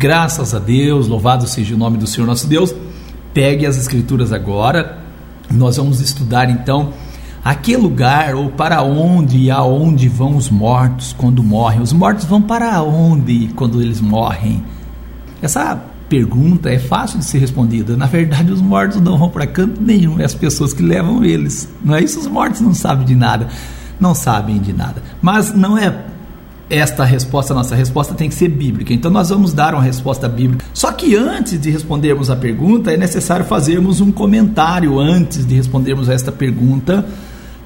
Graças a Deus, louvado seja o nome do Senhor nosso Deus. Pegue as Escrituras agora. Nós vamos estudar então a que lugar ou para onde e aonde vão os mortos quando morrem. Os mortos vão para onde quando eles morrem? Essa pergunta é fácil de ser respondida. Na verdade, os mortos não vão para canto nenhum, é as pessoas que levam eles. Não é isso? Os mortos não sabem de nada. Não sabem de nada. Mas não é esta resposta, nossa resposta tem que ser bíblica. Então nós vamos dar uma resposta bíblica. Só que antes de respondermos a pergunta, é necessário fazermos um comentário antes de respondermos esta pergunta.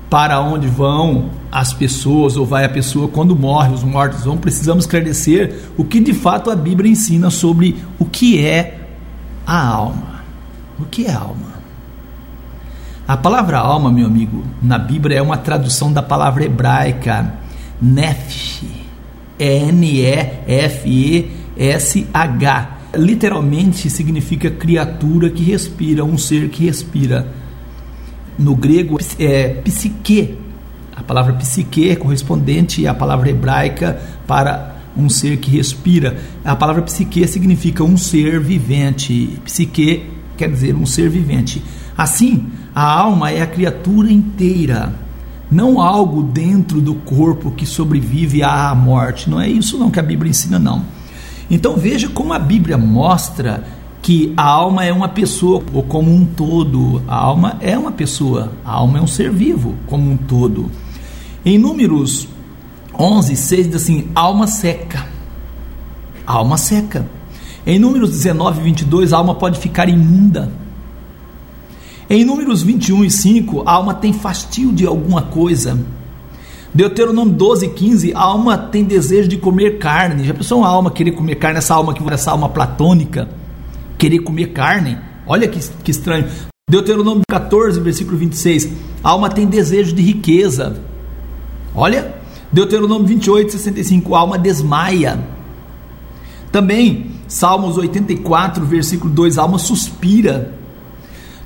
Para onde vão as pessoas ou vai a pessoa quando morre, os mortos vão, precisamos esclarecer o que de fato a Bíblia ensina sobre o que é a alma. O que é alma? A palavra alma, meu amigo, na Bíblia é uma tradução da palavra hebraica nefesh N-E-F-E-S-H. Literalmente significa criatura que respira, um ser que respira. No grego é psique. A palavra psique é correspondente à palavra hebraica para um ser que respira. A palavra psique significa um ser vivente. Psique quer dizer um ser vivente. Assim, a alma é a criatura inteira não algo dentro do corpo que sobrevive à morte. Não é isso não que a Bíblia ensina não. Então veja como a Bíblia mostra que a alma é uma pessoa ou como um todo. A alma é uma pessoa, a alma é um ser vivo como um todo. Em Números 11, 6 diz assim: alma seca. Alma seca. Em Números 19, 22, a alma pode ficar imunda. Em Números 21 e 5, a alma tem fastio de alguma coisa. Deuteronômio 12 e 15, a alma tem desejo de comer carne. Já pensou uma alma querer comer carne, essa alma que essa alma platônica, querer comer carne? Olha que, que estranho. Deuteronômio 14, versículo 26, a alma tem desejo de riqueza. Olha, Deuteronômio 28, 65, a alma desmaia. Também, Salmos 84, versículo 2, a alma suspira.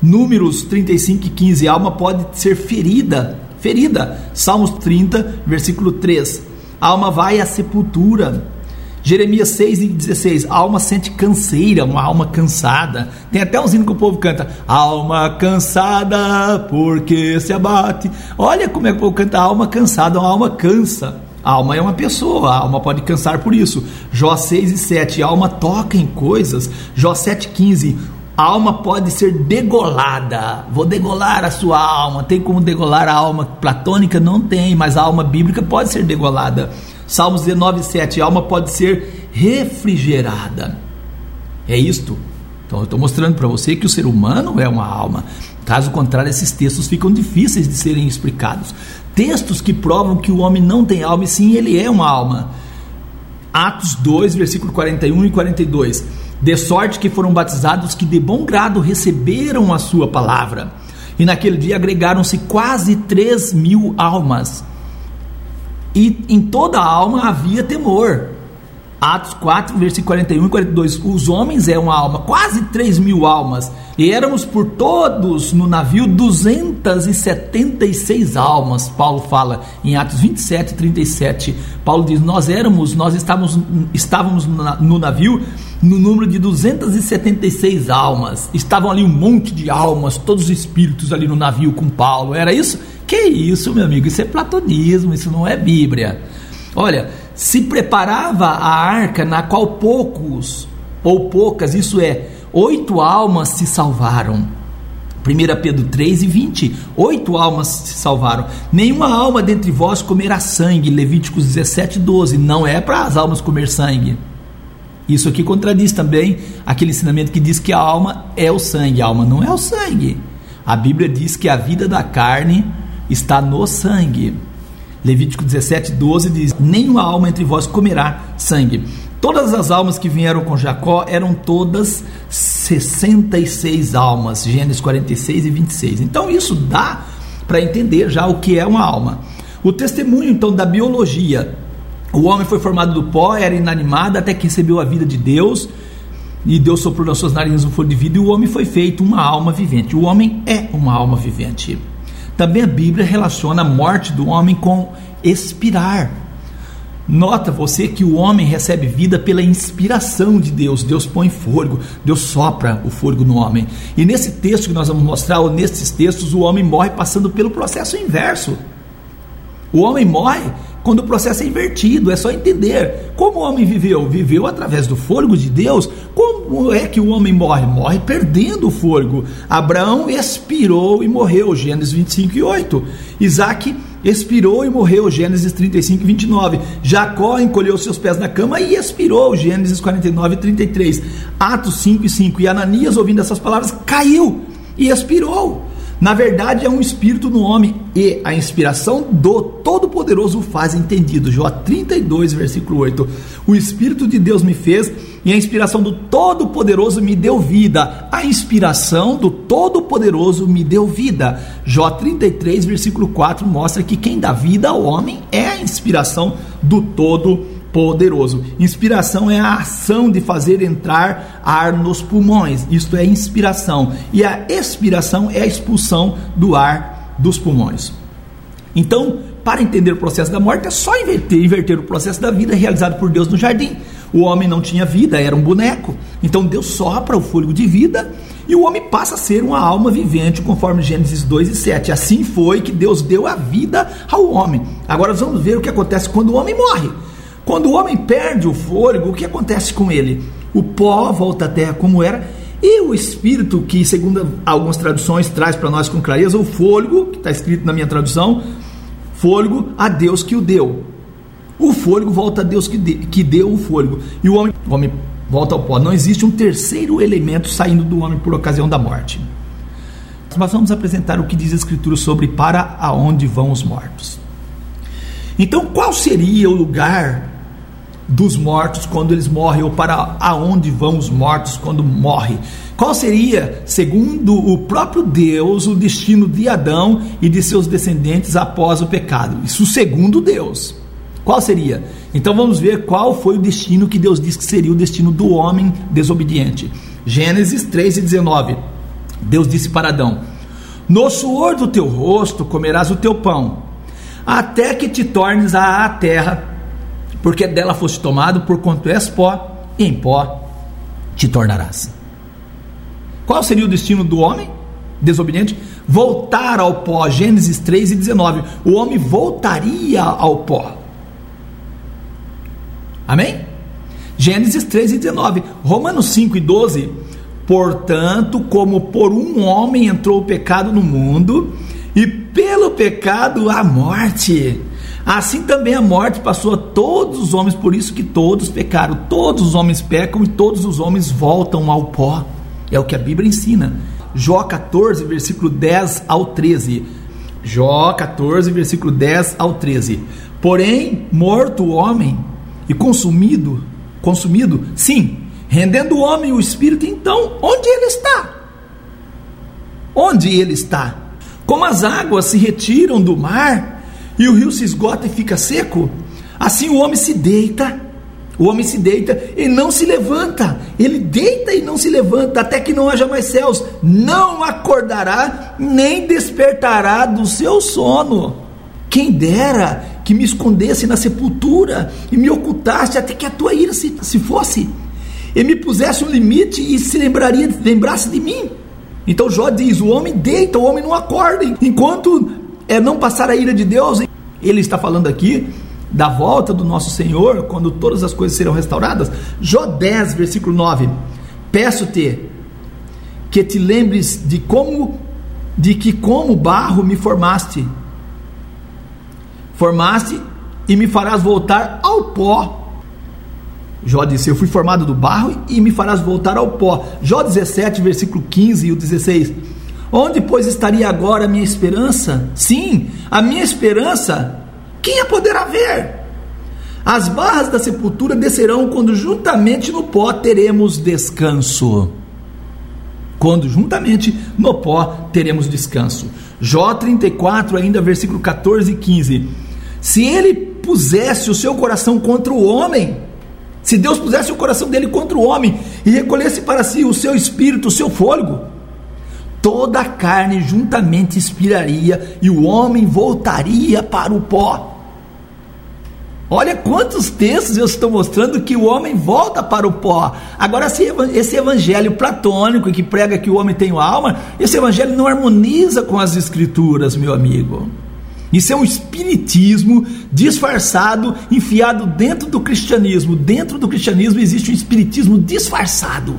Números 35 e 15, a alma pode ser ferida, ferida. Salmos 30, versículo 3, a alma vai à sepultura. Jeremias 6 e 16, a alma sente canseira, uma alma cansada. Tem até um hino que o povo canta, alma cansada, porque se abate. Olha como é que o povo canta, alma cansada, uma alma cansa. A alma é uma pessoa, a alma pode cansar por isso. Jó 6 e 7, a alma toca em coisas. Jó 7 15, a alma pode ser degolada. Vou degolar a sua alma. Tem como degolar a alma platônica? Não tem, mas a alma bíblica pode ser degolada. Salmos 19, 7. A alma pode ser refrigerada. É isto. Então eu estou mostrando para você que o ser humano é uma alma. Caso contrário, esses textos ficam difíceis de serem explicados. Textos que provam que o homem não tem alma, e sim, ele é uma alma. Atos 2, versículo 41 e 42. De sorte que foram batizados que de bom grado receberam a sua palavra. E naquele dia agregaram-se quase três mil almas. E em toda a alma havia temor. Atos 4, versículo 41 e 42. Os homens é uma alma, quase 3 mil almas. E éramos por todos no navio 276 almas. Paulo fala em Atos 27 e 37. Paulo diz: Nós éramos, nós estávamos, estávamos no navio no número de 276 almas. Estavam ali um monte de almas, todos os espíritos ali no navio com Paulo. Era isso? Que isso, meu amigo? Isso é platonismo, isso não é Bíblia. Olha, se preparava a arca na qual poucos ou poucas, isso é, oito almas se salvaram. 1 Pedro 3 e 20. Oito almas se salvaram. Nenhuma alma dentre vós comerá sangue. Levíticos 17, 12. Não é para as almas comer sangue. Isso aqui contradiz também aquele ensinamento que diz que a alma é o sangue. A alma não é o sangue. A Bíblia diz que a vida da carne está no sangue. Levítico 17, 12 diz: Nenhuma alma entre vós comerá sangue. Todas as almas que vieram com Jacó eram todas 66 almas. Gênesis 46 e 26. Então isso dá para entender já o que é uma alma. O testemunho então da biologia o homem foi formado do pó, era inanimado até que recebeu a vida de Deus. E Deus soprou nas suas narinas um fogo de vida e o homem foi feito uma alma vivente. O homem é uma alma vivente. Também a Bíblia relaciona a morte do homem com expirar. Nota você que o homem recebe vida pela inspiração de Deus. Deus põe fôlego, Deus sopra o fôlego no homem. E nesse texto que nós vamos mostrar, ou nesses textos, o homem morre passando pelo processo inverso. O homem morre quando o processo é invertido. É só entender como o homem viveu. Viveu através do fôlego de Deus. Como é que o homem morre? Morre perdendo o fôlego. Abraão expirou e morreu. Gênesis 25 e 8. Isaac expirou e morreu. Gênesis 35 e 29. Jacó encolheu seus pés na cama e expirou. Gênesis 49 e 33. Atos 5 e 5. E Ananias, ouvindo essas palavras, caiu e expirou. Na verdade, é um espírito no homem e a inspiração do Todo-Poderoso faz entendido. Jó 32, versículo 8. O Espírito de Deus me fez e a inspiração do Todo-Poderoso me deu vida. A inspiração do Todo-Poderoso me deu vida. Jó 33, versículo 4 mostra que quem dá vida ao homem é a inspiração do Todo-Poderoso poderoso. Inspiração é a ação de fazer entrar ar nos pulmões. Isto é inspiração. E a expiração é a expulsão do ar dos pulmões. Então, para entender o processo da morte, é só inverter, inverter o processo da vida realizado por Deus no jardim. O homem não tinha vida, era um boneco. Então Deus sopra o fôlego de vida e o homem passa a ser uma alma vivente, conforme Gênesis 2 e 7. Assim foi que Deus deu a vida ao homem. Agora vamos ver o que acontece quando o homem morre. Quando o homem perde o fôlego, o que acontece com ele? O pó volta à terra como era, e o espírito, que segundo algumas traduções traz para nós com clareza, o fôlego, que está escrito na minha tradução, fôlego a Deus que o deu. O fôlego volta a Deus que, de, que deu o fôlego. E o homem, o homem volta ao pó. Não existe um terceiro elemento saindo do homem por ocasião da morte. Nós vamos apresentar o que diz a Escritura sobre para aonde vão os mortos. Então, qual seria o lugar dos mortos quando eles morrem, ou para aonde vão os mortos quando morrem. Qual seria, segundo o próprio Deus, o destino de Adão e de seus descendentes após o pecado? Isso segundo Deus. Qual seria? Então vamos ver qual foi o destino que Deus disse que seria o destino do homem desobediente. Gênesis 3 e 19. Deus disse para Adão: No suor do teu rosto comerás o teu pão, até que te tornes à terra porque dela foste tomado, por quanto és pó, e em pó te tornarás. Qual seria o destino do homem desobediente? Voltar ao pó, Gênesis 3 e 19. O homem voltaria ao pó. Amém? Gênesis 3 e 19. Romanos 5 e 12. Portanto, como por um homem entrou o pecado no mundo, e pelo pecado a morte Assim também a morte passou a todos os homens, por isso que todos pecaram. Todos os homens pecam e todos os homens voltam ao pó. É o que a Bíblia ensina. Jó 14, versículo 10 ao 13. Jó 14, versículo 10 ao 13. Porém, morto o homem e consumido, consumido, sim, rendendo o homem o espírito, então, onde ele está? Onde ele está? Como as águas se retiram do mar, e o rio se esgota e fica seco, assim o homem se deita, o homem se deita e não se levanta, ele deita e não se levanta, até que não haja mais céus, não acordará, nem despertará do seu sono. Quem dera que me escondesse na sepultura e me ocultasse até que a tua ira se, se fosse, e me pusesse um limite e se lembraria, lembrasse de mim. Então Jó diz: o homem deita, o homem não acorda, enquanto é não passar a ira de Deus. Ele está falando aqui da volta do nosso Senhor, quando todas as coisas serão restauradas. Jó 10, versículo 9. Peço-te que te lembres de como de que como barro me formaste. Formaste e me farás voltar ao pó. Jó disse: Eu fui formado do barro e me farás voltar ao pó. Jó 17, versículo 15 e o 16. Onde, pois, estaria agora a minha esperança? Sim, a minha esperança, quem a poderá ver? As barras da sepultura descerão quando juntamente no pó teremos descanso. Quando juntamente no pó teremos descanso. Jó 34, ainda versículo 14 e 15. Se ele pusesse o seu coração contra o homem, se Deus pusesse o coração dele contra o homem e recolhesse para si o seu espírito, o seu fôlego, toda a carne juntamente expiraria e o homem voltaria para o pó. Olha quantos textos eu estou mostrando que o homem volta para o pó. Agora, esse evangelho platônico que prega que o homem tem alma, esse evangelho não harmoniza com as escrituras, meu amigo. Isso é um espiritismo disfarçado, enfiado dentro do cristianismo. Dentro do cristianismo existe um espiritismo disfarçado.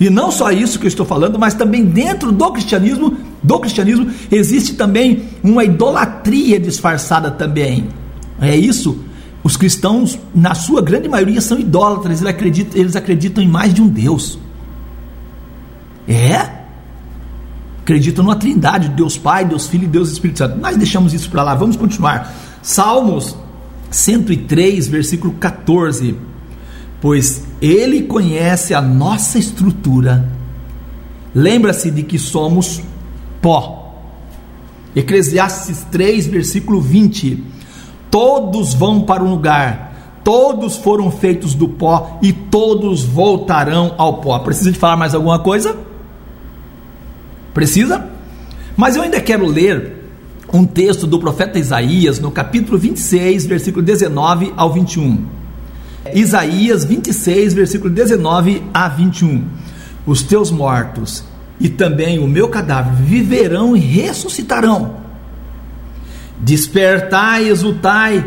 E não só isso que eu estou falando, mas também dentro do cristianismo, do cristianismo existe também uma idolatria disfarçada também. É isso. Os cristãos, na sua grande maioria, são idólatras, eles acreditam, eles acreditam em mais de um Deus. É? Acreditam numa trindade, Deus Pai, Deus Filho e Deus Espírito Santo. Nós deixamos isso para lá, vamos continuar. Salmos 103, versículo 14. Pois Ele conhece a nossa estrutura. Lembra-se de que somos pó. Eclesiastes 3, versículo 20 Todos vão para um lugar, todos foram feitos do pó e todos voltarão ao pó. Precisa de falar mais alguma coisa? Precisa? Mas eu ainda quero ler um texto do profeta Isaías, no capítulo 26, versículo 19 ao 21. Isaías 26, versículo 19 a 21. Os teus mortos e também o meu cadáver viverão e ressuscitarão Despertai, exultai,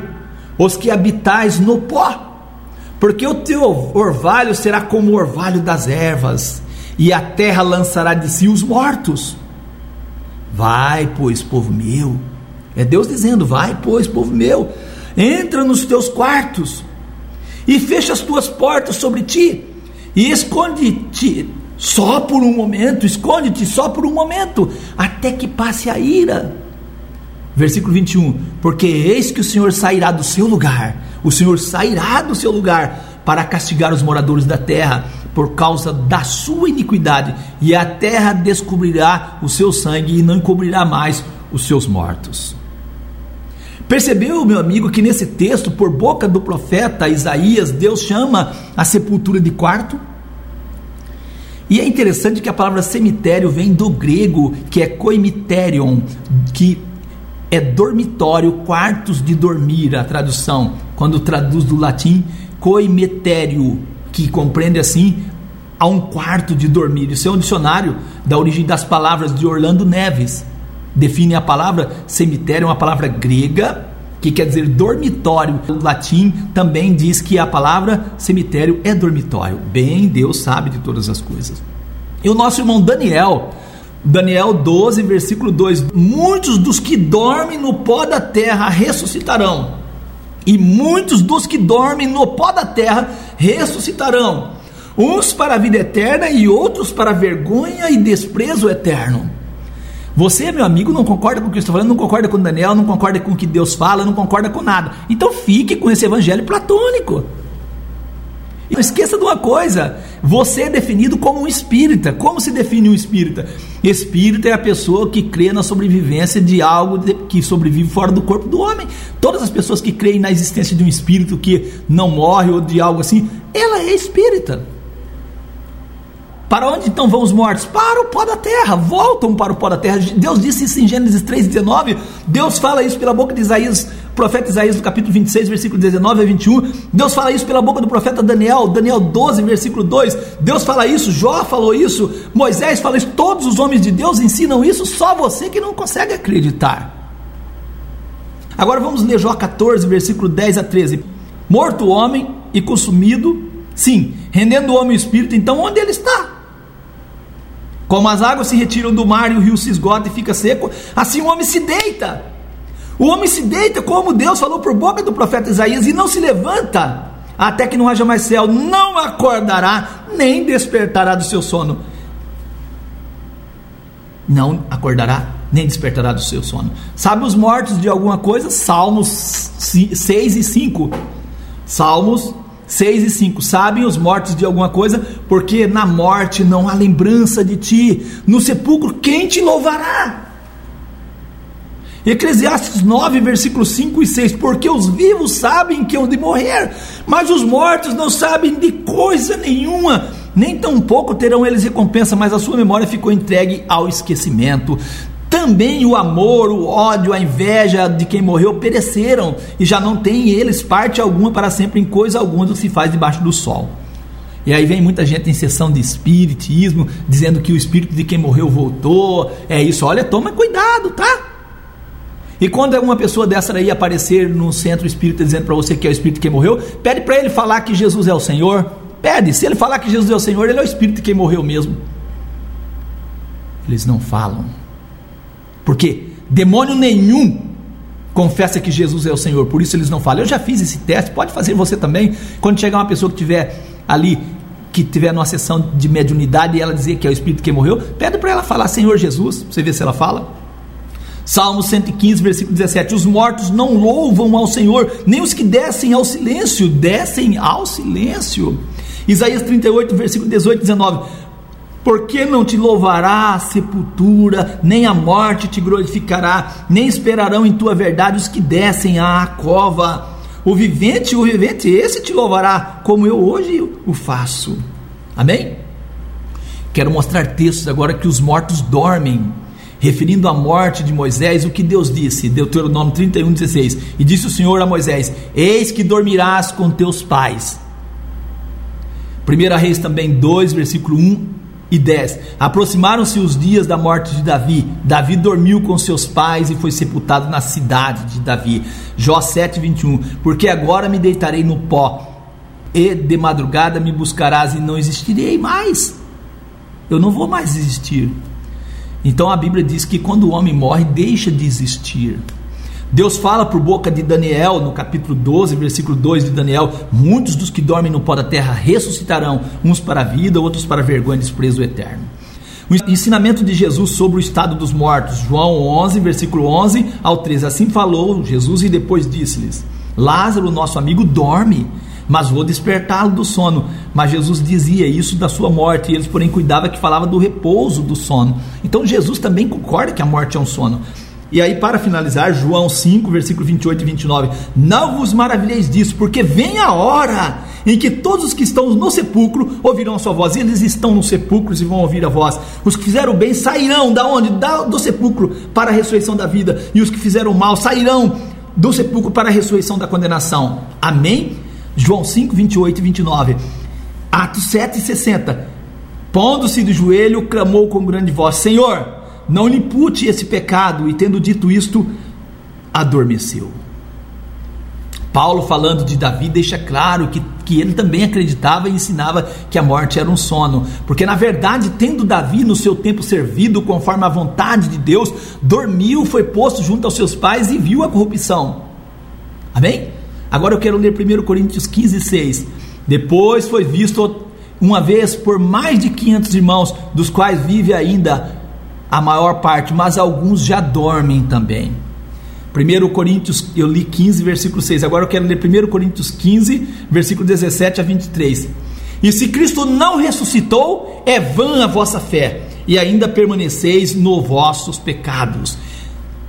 os que habitais no pó, porque o teu orvalho será como o orvalho das ervas, e a terra lançará de si os mortos. Vai, pois, povo meu, é Deus dizendo: Vai, pois, povo meu, entra nos teus quartos, e fecha as tuas portas sobre ti, e esconde-te só por um momento, esconde-te só por um momento, até que passe a ira Versículo 21: Porque eis que o Senhor sairá do seu lugar, o Senhor sairá do seu lugar para castigar os moradores da terra por causa da sua iniquidade, e a terra descobrirá o seu sangue e não encobrirá mais os seus mortos. Percebeu, meu amigo, que nesse texto, por boca do profeta Isaías, Deus chama a sepultura de quarto? E é interessante que a palavra cemitério vem do grego, que é koimiterion, que é dormitório, quartos de dormir, a tradução, quando traduz do latim coimetério, que compreende assim a um quarto de dormir. Isso é um dicionário da origem das palavras de Orlando Neves. Define a palavra cemitério, uma palavra grega que quer dizer dormitório. O latim também diz que a palavra cemitério é dormitório. Bem, Deus sabe de todas as coisas. E o nosso irmão Daniel, Daniel 12, versículo 2: Muitos dos que dormem no pó da terra ressuscitarão, e muitos dos que dormem no pó da terra ressuscitarão, uns para a vida eterna e outros para vergonha e desprezo eterno. Você, meu amigo, não concorda com o que eu estou falando, não concorda com Daniel, não concorda com o que Deus fala, não concorda com nada. Então fique com esse evangelho platônico. E não esqueça de uma coisa: você é definido como um espírita. Como se define um espírita? Espírita é a pessoa que crê na sobrevivência de algo que sobrevive fora do corpo do homem. Todas as pessoas que creem na existência de um espírito que não morre ou de algo assim, ela é espírita. Para onde então vão os mortos? Para o pó da terra, voltam para o pó da terra. Deus disse isso em Gênesis 3,19. Deus fala isso pela boca de Isaías, profeta Isaías, capítulo 26, versículo 19 a 21. Deus fala isso pela boca do profeta Daniel, Daniel 12, versículo 2. Deus fala isso, Jó falou isso, Moisés fala isso. Todos os homens de Deus ensinam isso, só você que não consegue acreditar. Agora vamos ler Jó 14, versículo 10 a 13. Morto o homem e consumido, sim, rendendo o homem o espírito, então onde ele está? Como as águas se retiram do mar e o rio se esgota e fica seco, assim o homem se deita. O homem se deita, como Deus falou por boca do profeta Isaías, e não se levanta, até que não haja mais céu, não acordará, nem despertará do seu sono. Não acordará, nem despertará do seu sono. Sabe os mortos de alguma coisa? Salmos 6 e 5. Salmos 6 e 5. Sabem os mortos de alguma coisa? Porque na morte não há lembrança de ti. No sepulcro, quem te louvará? Eclesiastes 9, versículos 5 e 6. Porque os vivos sabem que hão de morrer, mas os mortos não sabem de coisa nenhuma. Nem tampouco terão eles recompensa, mas a sua memória ficou entregue ao esquecimento. Também o amor, o ódio, a inveja de quem morreu pereceram, e já não tem eles parte alguma para sempre em coisa alguma do que se faz debaixo do sol. E aí vem muita gente em sessão de espiritismo, dizendo que o espírito de quem morreu voltou. É isso, olha, toma cuidado, tá? E quando uma pessoa dessa aí aparecer no centro espírita dizendo para você que é o espírito de quem morreu, pede para ele falar que Jesus é o Senhor. Pede, se ele falar que Jesus é o Senhor, ele é o espírito de quem morreu mesmo. Eles não falam. Porque demônio nenhum confessa que Jesus é o Senhor, por isso eles não falam. Eu já fiz esse teste, pode fazer você também. Quando chegar uma pessoa que tiver ali, que tiver numa sessão de mediunidade e ela dizer que é o Espírito que morreu, pede para ela falar Senhor Jesus, você vê se ela fala. Salmo 115, versículo 17: Os mortos não louvam ao Senhor, nem os que descem ao silêncio, descem ao silêncio. Isaías 38, versículo 18 e 19: Por que não te louvará a sepultura, nem a morte te glorificará, nem esperarão em tua verdade os que descem à cova? O vivente, o vivente, esse te louvará, como eu hoje o faço. Amém? Quero mostrar textos agora que os mortos dormem referindo à morte de Moisés, o que Deus disse, Deuteronômio 31, 16: E disse o Senhor a Moisés: Eis que dormirás com teus pais. 1 Reis também 2, versículo 1 e 10. Aproximaram-se os dias da morte de Davi. Davi dormiu com seus pais e foi sepultado na cidade de Davi. Jó 7, 21. Porque agora me deitarei no pó, e de madrugada me buscarás e não existirei mais. Eu não vou mais existir. Então a Bíblia diz que quando o homem morre, deixa de existir. Deus fala por boca de Daniel, no capítulo 12, versículo 2 de Daniel: Muitos dos que dormem no pó da terra ressuscitarão, uns para a vida, outros para a vergonha e desprezo eterno. O ensinamento de Jesus sobre o estado dos mortos, João 11, versículo 11 ao 13. Assim falou Jesus e depois disse-lhes: Lázaro, nosso amigo, dorme mas vou despertá-lo do sono. Mas Jesus dizia isso da sua morte, e eles, porém, cuidavam que falava do repouso do sono. Então Jesus também concorda que a morte é um sono. E aí, para finalizar, João 5, versículo 28 e 29. Não vos maravilheis disso, porque vem a hora em que todos os que estão no sepulcro ouvirão a sua voz. E eles estão nos sepulcros e vão ouvir a voz. Os que fizeram bem sairão da onde? Da, do sepulcro para a ressurreição da vida. E os que fizeram mal sairão do sepulcro para a ressurreição da condenação. Amém? João 5, 28 e 29. Atos 7 e 60. Pondo-se de joelho, clamou com grande voz: Senhor, não lhe impute esse pecado. E tendo dito isto, adormeceu. Paulo, falando de Davi, deixa claro que, que ele também acreditava e ensinava que a morte era um sono, porque na verdade, tendo Davi no seu tempo servido conforme a vontade de Deus, dormiu, foi posto junto aos seus pais e viu a corrupção. Amém? Agora eu quero ler 1 Coríntios 15, 6. Depois foi visto uma vez por mais de 500 irmãos, dos quais vive ainda a maior parte, mas alguns já dormem também. 1 Coríntios, eu li 15, versículo 6. Agora eu quero ler 1 Coríntios 15, versículo 17 a 23. E se Cristo não ressuscitou, é vã a vossa fé, e ainda permaneceis nos vossos pecados.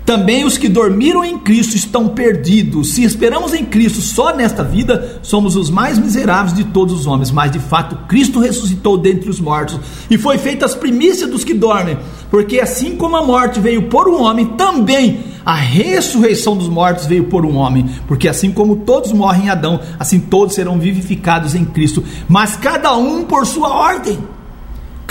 Também os que dormiram em Cristo estão perdidos. Se esperamos em Cristo só nesta vida, somos os mais miseráveis de todos os homens. Mas de fato, Cristo ressuscitou dentre os mortos e foi feita as primícias dos que dormem. Porque assim como a morte veio por um homem, também a ressurreição dos mortos veio por um homem. Porque assim como todos morrem em Adão, assim todos serão vivificados em Cristo. Mas cada um por sua ordem.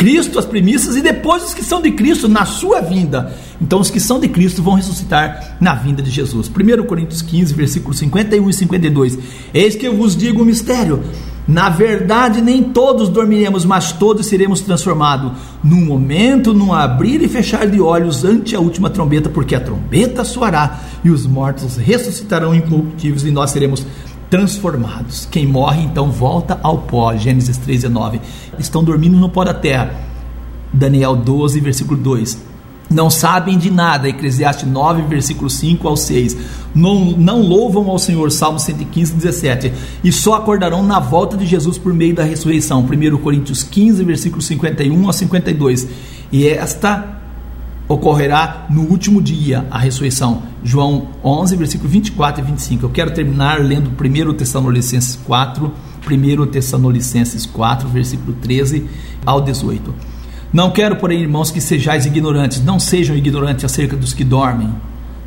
Cristo, as premissas, e depois os que são de Cristo na sua vinda. Então, os que são de Cristo vão ressuscitar na vinda de Jesus. 1 Coríntios 15, versículos 51 e 52. Eis que eu vos digo o mistério. Na verdade, nem todos dormiremos, mas todos seremos transformados num momento, num abrir e fechar de olhos ante a última trombeta, porque a trombeta soará e os mortos ressuscitarão incorruptíveis e nós seremos transformados. Quem morre então volta ao pó. Gênesis 3 e 9. Estão dormindo no pó da terra. Daniel 12, versículo 2. Não sabem de nada, Eclesiastes 9, versículo 5 ao 6. Não, não louvam ao Senhor, Salmo 115, 17. E só acordarão na volta de Jesus por meio da ressurreição. 1 Coríntios 15, versículo 51 a 52. E esta ocorrerá no último dia a ressurreição. João 11, versículo 24 e 25. Eu quero terminar lendo 1 Tessalonicenses 4, 1 Tessalonicenses 4, versículo 13 ao 18. Não quero, porém, irmãos, que sejais ignorantes. Não sejam ignorantes acerca dos que dormem,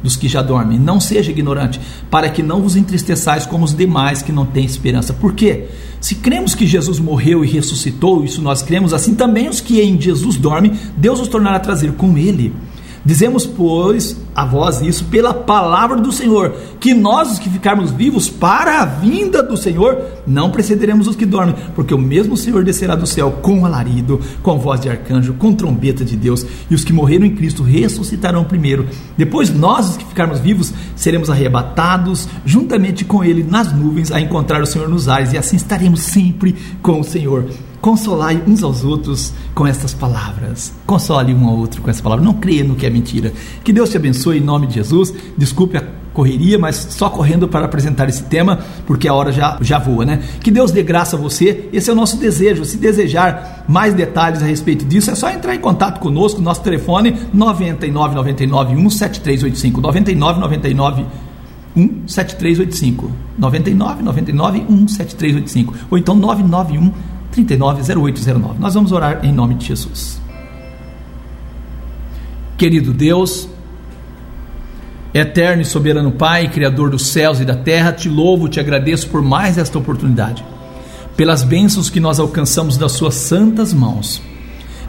dos que já dormem. Não seja ignorante, para que não vos entristeçais como os demais que não têm esperança. Por quê? Se cremos que Jesus morreu e ressuscitou, isso nós cremos, assim também os que em Jesus dormem, Deus os tornará trazer com ele. Dizemos, pois, a vós isso pela palavra do Senhor, que nós, os que ficarmos vivos para a vinda do Senhor, não precederemos os que dormem, porque o mesmo Senhor descerá do céu com alarido, com voz de arcanjo, com trombeta de Deus, e os que morreram em Cristo ressuscitarão primeiro. Depois nós, os que ficarmos vivos, seremos arrebatados juntamente com ele nas nuvens a encontrar o Senhor nos ares, e assim estaremos sempre com o Senhor. Consolai uns aos outros com estas palavras. Console um ao outro com essa palavra. Não creia no que é mentira. Que Deus te abençoe em nome de Jesus. Desculpe a correria, mas só correndo para apresentar esse tema, porque a hora já, já voa, né? Que Deus dê graça a você. Esse é o nosso desejo. Se desejar mais detalhes a respeito disso, é só entrar em contato conosco. Nosso telefone 99 99 17385 99 99 17385 99 99 17385 ou então 991 390809. Nós vamos orar em nome de Jesus. Querido Deus, eterno e soberano Pai, Criador dos céus e da terra, te louvo, te agradeço por mais esta oportunidade, pelas bênçãos que nós alcançamos das Suas santas mãos,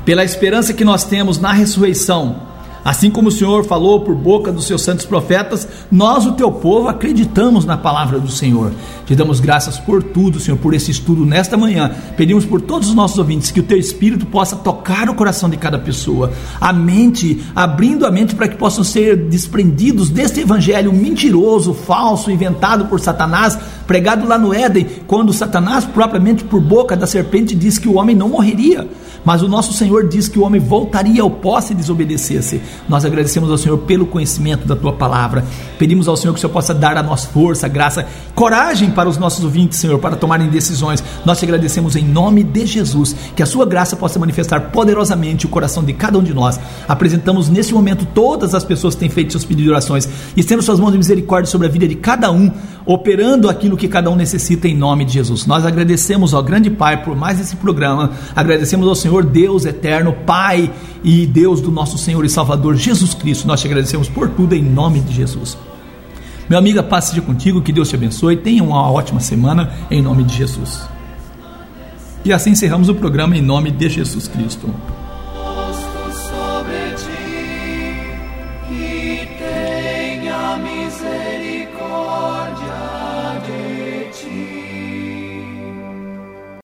pela esperança que nós temos na ressurreição Assim como o Senhor falou por boca dos seus santos profetas, nós, o teu povo, acreditamos na palavra do Senhor. Te damos graças por tudo, Senhor, por esse estudo nesta manhã. Pedimos por todos os nossos ouvintes que o teu Espírito possa tocar o coração de cada pessoa, a mente, abrindo a mente para que possam ser desprendidos deste evangelho mentiroso, falso, inventado por Satanás, pregado lá no Éden, quando Satanás, propriamente por boca da serpente, disse que o homem não morreria mas o nosso Senhor diz que o homem voltaria ao pó se desobedecesse. Nós agradecemos ao Senhor pelo conhecimento da tua palavra. Pedimos ao Senhor que o Senhor possa dar a nós força, graça, coragem para os nossos ouvintes, Senhor, para tomarem decisões. Nós te agradecemos em nome de Jesus, que a sua graça possa manifestar poderosamente o coração de cada um de nós. Apresentamos nesse momento todas as pessoas que têm feito seus pedidos de orações estendo suas mãos de misericórdia sobre a vida de cada um, operando aquilo que cada um necessita em nome de Jesus. Nós agradecemos ao grande Pai por mais esse programa. Agradecemos ao Senhor Deus eterno, Pai e Deus do nosso Senhor e Salvador Jesus Cristo. Nós te agradecemos por tudo em nome de Jesus. Meu amigo, paz seja contigo, que Deus te abençoe. Tenha uma ótima semana em nome de Jesus. E assim encerramos o programa em nome de Jesus Cristo.